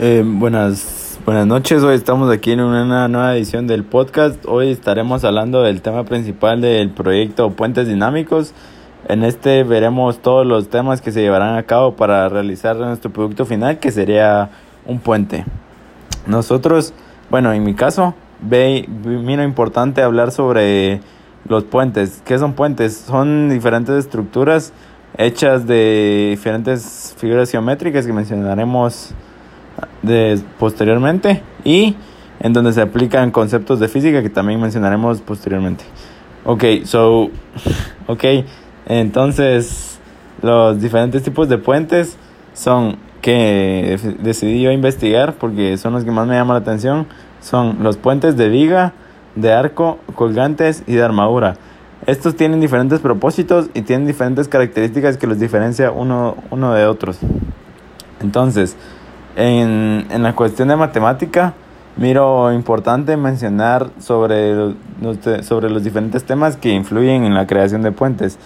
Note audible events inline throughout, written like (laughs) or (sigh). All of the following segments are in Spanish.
Eh, buenas, buenas noches, hoy estamos aquí en una nueva edición del podcast. Hoy estaremos hablando del tema principal del proyecto Puentes Dinámicos. En este veremos todos los temas que se llevarán a cabo para realizar nuestro producto final, que sería un puente. Nosotros, bueno, en mi caso, ve, mira importante hablar sobre los puentes. ¿Qué son puentes? Son diferentes estructuras hechas de diferentes figuras geométricas que mencionaremos de, posteriormente y en donde se aplican conceptos de física que también mencionaremos posteriormente. Ok, so, (laughs) ok, entonces los diferentes tipos de puentes son que decidí yo investigar porque son los que más me llaman la atención. Son los puentes de viga, de arco, colgantes y de armadura. Estos tienen diferentes propósitos y tienen diferentes características que los diferencia uno, uno de otros. Entonces, en, en la cuestión de matemática, miro importante mencionar sobre los, sobre los diferentes temas que influyen en la creación de puentes,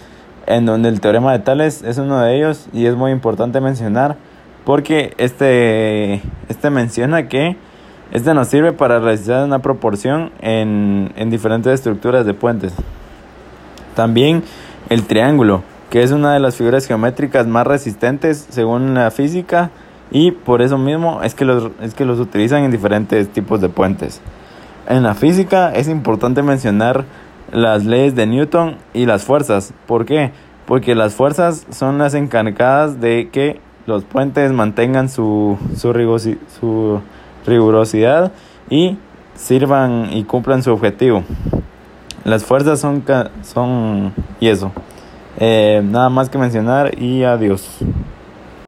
en donde el teorema de Tales es uno de ellos y es muy importante mencionar porque este, este menciona que este nos sirve para realizar una proporción en, en diferentes estructuras de puentes. También el triángulo, que es una de las figuras geométricas más resistentes según la física y por eso mismo es que los, es que los utilizan en diferentes tipos de puentes. En la física es importante mencionar las leyes de Newton y las fuerzas. ¿Por qué? Porque las fuerzas son las encargadas de que los puentes mantengan su, su, su rigurosidad y sirvan y cumplan su objetivo. Las fuerzas son, son y eso. Eh, nada más que mencionar y adiós.